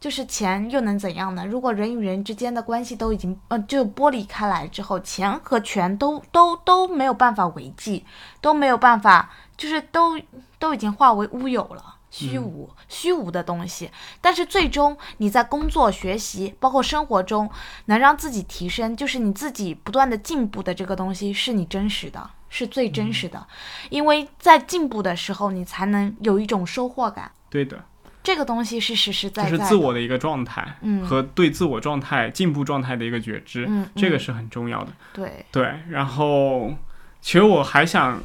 就是钱又能怎样呢？如果人与人之间的关系都已经呃就剥离开来之后，钱和权都都都没有办法维系，都没有办法，就是都都已经化为乌有了。虚无、虚无的东西，但是最终你在工作、学习，包括生活中，能让自己提升，就是你自己不断的进步的这个东西，是你真实的，是最真实的，因为在进步的时候，你才能有一种收获感。对的，这个东西是实实在在，就是自我的一个状态，嗯，和对自我状态、进步状态的一个觉知，嗯，这个是很重要的。对。对，然后其实我还想。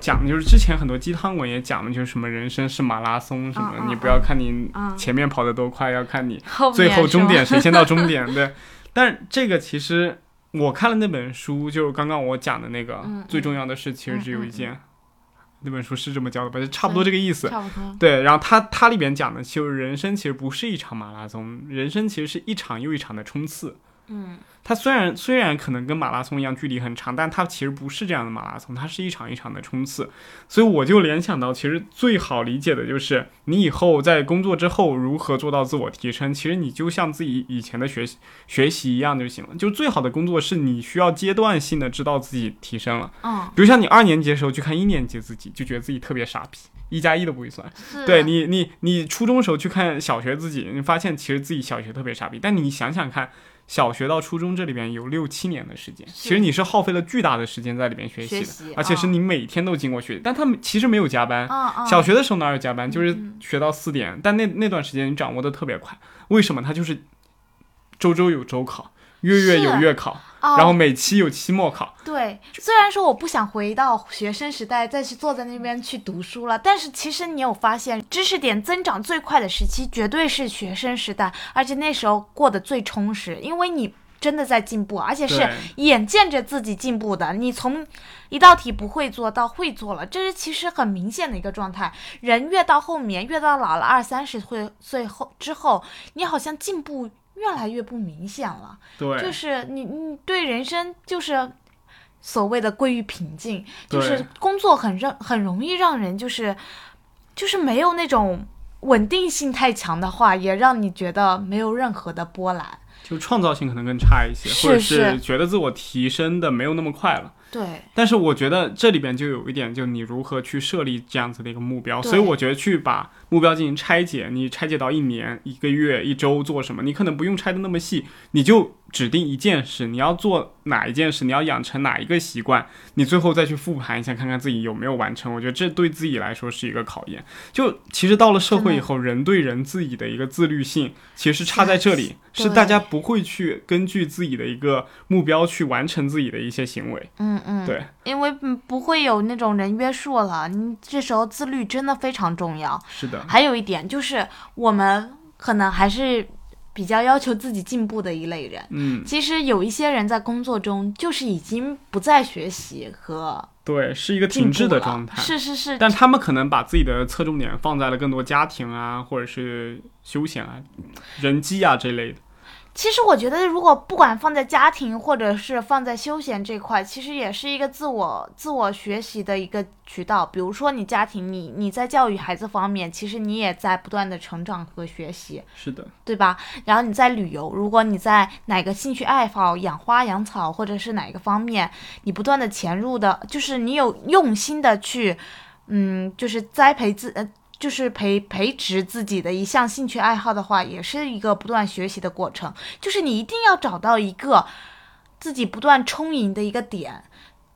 讲就是之前很多鸡汤文也讲的，就是什么人生是马拉松什么，你不要看你前面跑得多快，要看你最后终点谁先到终点。对，但这个其实我看了那本书，就是刚刚我讲的那个最重要的事其实只有一件。那本书是这么教的吧？就差不多这个意思。差不多。对，然后它它里边讲的就是人生其实不是一场马拉松，人生其实是一场又一场的冲刺。嗯。它虽然虽然可能跟马拉松一样距离很长，但它其实不是这样的马拉松，它是一场一场的冲刺。所以我就联想到，其实最好理解的就是你以后在工作之后如何做到自我提升。其实你就像自己以前的学习学习一样就行了。就最好的工作是你需要阶段性的知道自己提升了。嗯，比如像你二年级的时候去看一年级自己，就觉得自己特别傻逼，一加一都不会算。对你你你初中时候去看小学自己，你发现其实自己小学特别傻逼。但你想想看。小学到初中这里边有六七年的时间，其实你是耗费了巨大的时间在里边学习的，而且是你每天都经过学习。但他们其实没有加班，小学的时候哪有加班，就是学到四点。但那那段时间你掌握的特别快，为什么？他就是周周有周考，月月有月考。然后每期有期末考。对，虽然说我不想回到学生时代再去坐在那边去读书了，但是其实你有发现，知识点增长最快的时期绝对是学生时代，而且那时候过得最充实，因为你真的在进步，而且是眼见着自己进步的。你从一道题不会做到会做了，这是其实很明显的一个状态。人越到后面，越到老了二三十岁岁后之后，你好像进步。越来越不明显了。对，就是你你对人生就是所谓的归于平静，就是工作很让很容易让人就是就是没有那种稳定性太强的话，也让你觉得没有任何的波澜。就创造性可能更差一些，是或者是觉得自我提升的没有那么快了。对，但是我觉得这里边就有一点，就你如何去设立这样子的一个目标。所以我觉得去把目标进行拆解，你拆解到一年、一个月、一周做什么，你可能不用拆的那么细，你就指定一件事，你要做哪一件事，你要养成哪一个习惯，你最后再去复盘一下，看看自己有没有完成。我觉得这对自己来说是一个考验。就其实到了社会以后，人对人自己的一个自律性，其实差在这里，是大家不会去根据自己的一个目标去完成自己的一些行为。嗯嗯，对，因为嗯不会有那种人约束了，你这时候自律真的非常重要。是的，还有一点就是，我们可能还是比较要求自己进步的一类人。嗯。其实有一些人在工作中就是已经不再学习和对，是一个停滞的状态。是是是，但他们可能把自己的侧重点放在了更多家庭啊，或者是休闲啊、人机啊这类的。其实我觉得，如果不管放在家庭或者是放在休闲这块，其实也是一个自我自我学习的一个渠道。比如说你家庭，你你在教育孩子方面，其实你也在不断的成长和学习。是的，对吧？然后你在旅游，如果你在哪个兴趣爱好，养花养草，或者是哪个方面，你不断的潜入的，就是你有用心的去，嗯，就是栽培自，呃，就是培培植自己的一项兴趣爱好的话，也是一个不断学习的过程。就是你一定要找到一个自己不断充盈的一个点，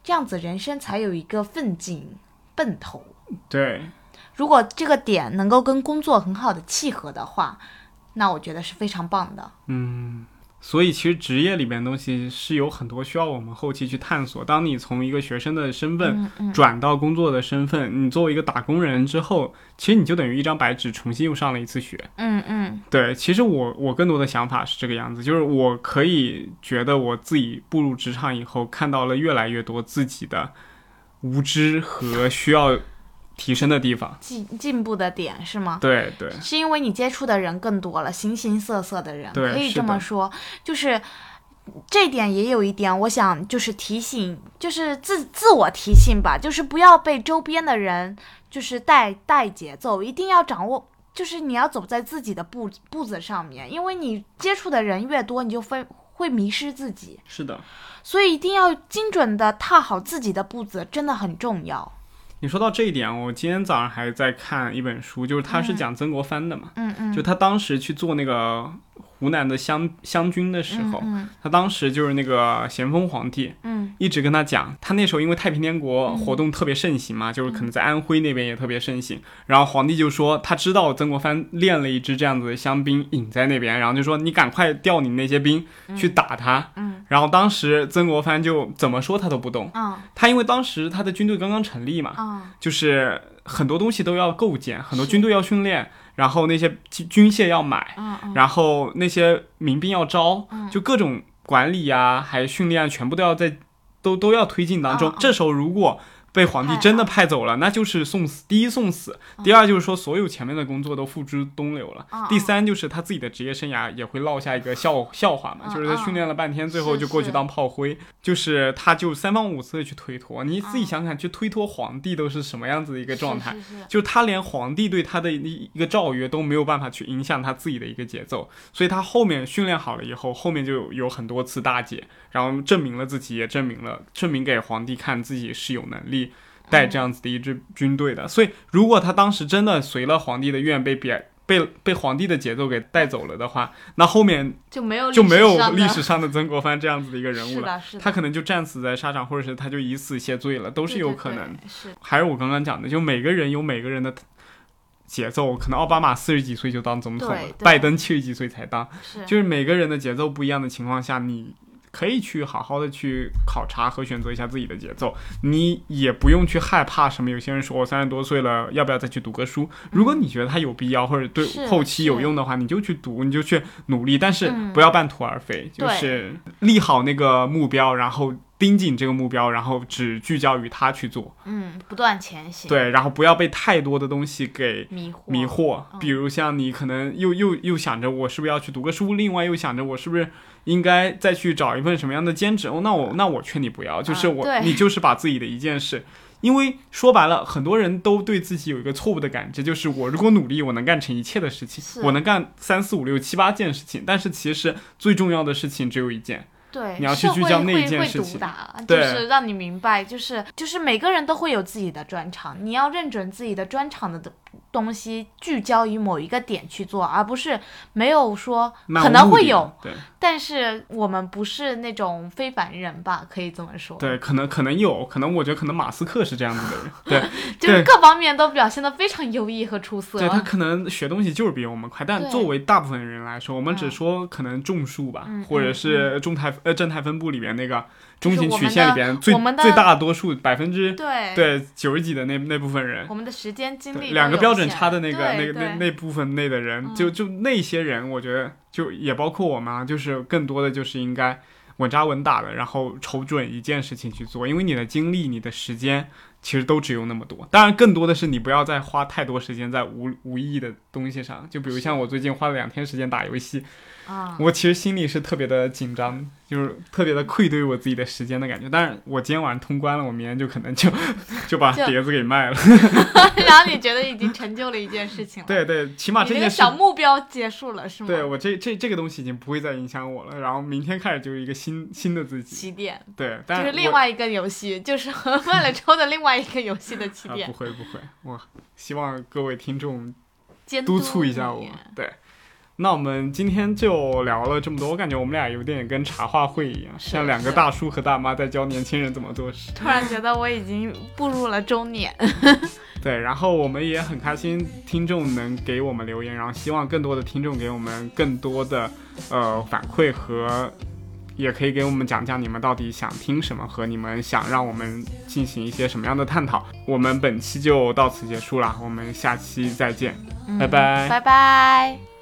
这样子人生才有一个奋进奔头。对，如果这个点能够跟工作很好的契合的话，那我觉得是非常棒的。嗯。所以其实职业里边东西是有很多需要我们后期去探索。当你从一个学生的身份转到工作的身份，你作为一个打工人之后，其实你就等于一张白纸，重新又上了一次学。嗯嗯对，其实我我更多的想法是这个样子，就是我可以觉得我自己步入职场以后，看到了越来越多自己的无知和需要提升的地方。进进步的点是吗？对对，是因为你接触的人更多了，形形色色的人，可以这么说，就是。这点也有一点，我想就是提醒，就是自自我提醒吧，就是不要被周边的人就是带带节奏，一定要掌握，就是你要走在自己的步步子上面，因为你接触的人越多，你就会会迷失自己，是的。所以一定要精准的踏好自己的步子，真的很重要。你说到这一点，我今天早上还在看一本书，就是他是讲曾国藩的嘛，嗯嗯，就他当时去做那个湖南的湘湘军的时候，嗯他当时就是那个咸丰皇帝嗯。一直跟他讲，他那时候因为太平天国活动特别盛行嘛，就是可能在安徽那边也特别盛行，然后皇帝就说他知道曾国藩练了一支这样子的香兵引在那边，然后就说你赶快调你那些兵去打他，嗯。然后当时曾国藩就怎么说他都不动，嗯。他因为当时他的军队刚刚成立嘛，嗯。就是很多东西都要构建，很多军队要训练，然后那些军军械要买，然后那些民兵要招，嗯就各种管理啊，还有训练啊，全部都要在都都要推进当中。这时候如果被皇帝真的派走了，那就是送死。第一送死，第二就是说所有前面的工作都付之东流了。嗯第三就是他自己的职业生涯也会落下一个笑笑话嘛，嗯就是他训练了半天，最后就过去当炮灰，就是他就三番五次的去推脱。你自己嗯想想，去推脱皇帝都是什么样子的一个状态？就他连皇帝对他的一一个诏约都没有办法去影响他自己的一个节奏，所以他后面训练好了以后，后面就有有很多次大捷，然后证明了自己，也证明了证明给皇帝看自己是有能力带这样子的一支军队的。所以如果他当时真的随了皇帝的愿，被贬被被皇帝的节奏给带走了的话，那后面就没有就没有历史上的曾国藩这样子的一个人物了。他可能就战死在沙场，或者是他就以死谢罪了，都都是有可能。是还是我刚刚讲的，就每个人有每个人的节奏，可能奥巴马四十几岁就当总统了拜登七十几岁才当，是，就是每个人的节奏不一样的情况下，你可以去好好的去考察和选择一下自己的节奏，你也不用去害怕什么。有些人说我三十多岁了，要不要再去读个书？如果你觉得它有必要或者对后期有用的话，你就去读，你就去努力，但是嗯不要半途而废，就是立好那个目标，然后盯紧这个目标，然后只聚焦于它去做。嗯，不断前行，，对，然后不要被太多的东西给迷惑迷惑。嗯比如像你可能又又又想着我是不是要去读个书，另外又想着我是不是应该再去找一份什么样的兼职。哦，那我那我劝你不要，就是我、啊你就是把自己的一件事。因为说白了，很多人都对自己有一个错误的感知，就是我如果努力，我能干成一切的事情，我能干三四五六七八件事情。但是其实最重要的事情只有一件，对，你要去聚焦那会会件事情就是让你明白，就是就是每个人都会有自己的专长，你要认准自己的专长的东西，聚焦于某一个点去做，而不是没有说可能会有，对。但是我们不是那种非凡人吧，可以这么说。对，可能可能有，可能我觉得可能马斯克是这样子的人，对，就是各方面都表现的非常优异和出色。对他可能学东西就是比我们快，但作为大部分人来说，我们只嗯说可能种树吧，嗯或者嗯是中态呃正态分布里面那个中型曲线里边最最大多数百分之对。对九十几的那那部分人。我，们的时间精对力两个标准差的那个那个那那部分内的人，嗯。就就那些人，我觉得就也包括我们啊，就是更多的就是应该稳扎稳打的，然后瞅准一件事情去做，因为你的精力、你的时间其实都只有那么多。当然，更多的是你不要再花太多时间在无 无意义的东西上，就比如像我最近花了两天时间打游戏，啊，我其实心里是特别的紧张，就是特别的愧对我自己的时间的感觉。但是我今天晚上通关了，我明天就可能就 就把碟子给卖了。然后你觉得已经成就了一件事情了，对对，起码这件小目标结束了是吗？对我这这这个东西已经不会再影响我了，然后明天开始就是一个新新的自己。起点对，但就是另外一个游戏，就是 卖了之后的另外一个游戏的起啊，点不，会不会，我希望各位听众监督促一下我。对，那我们今天就聊了这么多，我感觉我们俩有点跟茶话会一样，像两个大叔和大妈在教年轻人怎么做事。突然觉得我已经步入了中年，对，然后我们也很开心，听众能给我们留言，然后希望更多的听众给我们更多的呃反馈和，也可以给我们讲讲你们到底想听什么和你们想让我们进行一些什么样的探讨。我们本期就到此结束了，我们下期再见，嗯拜拜拜拜。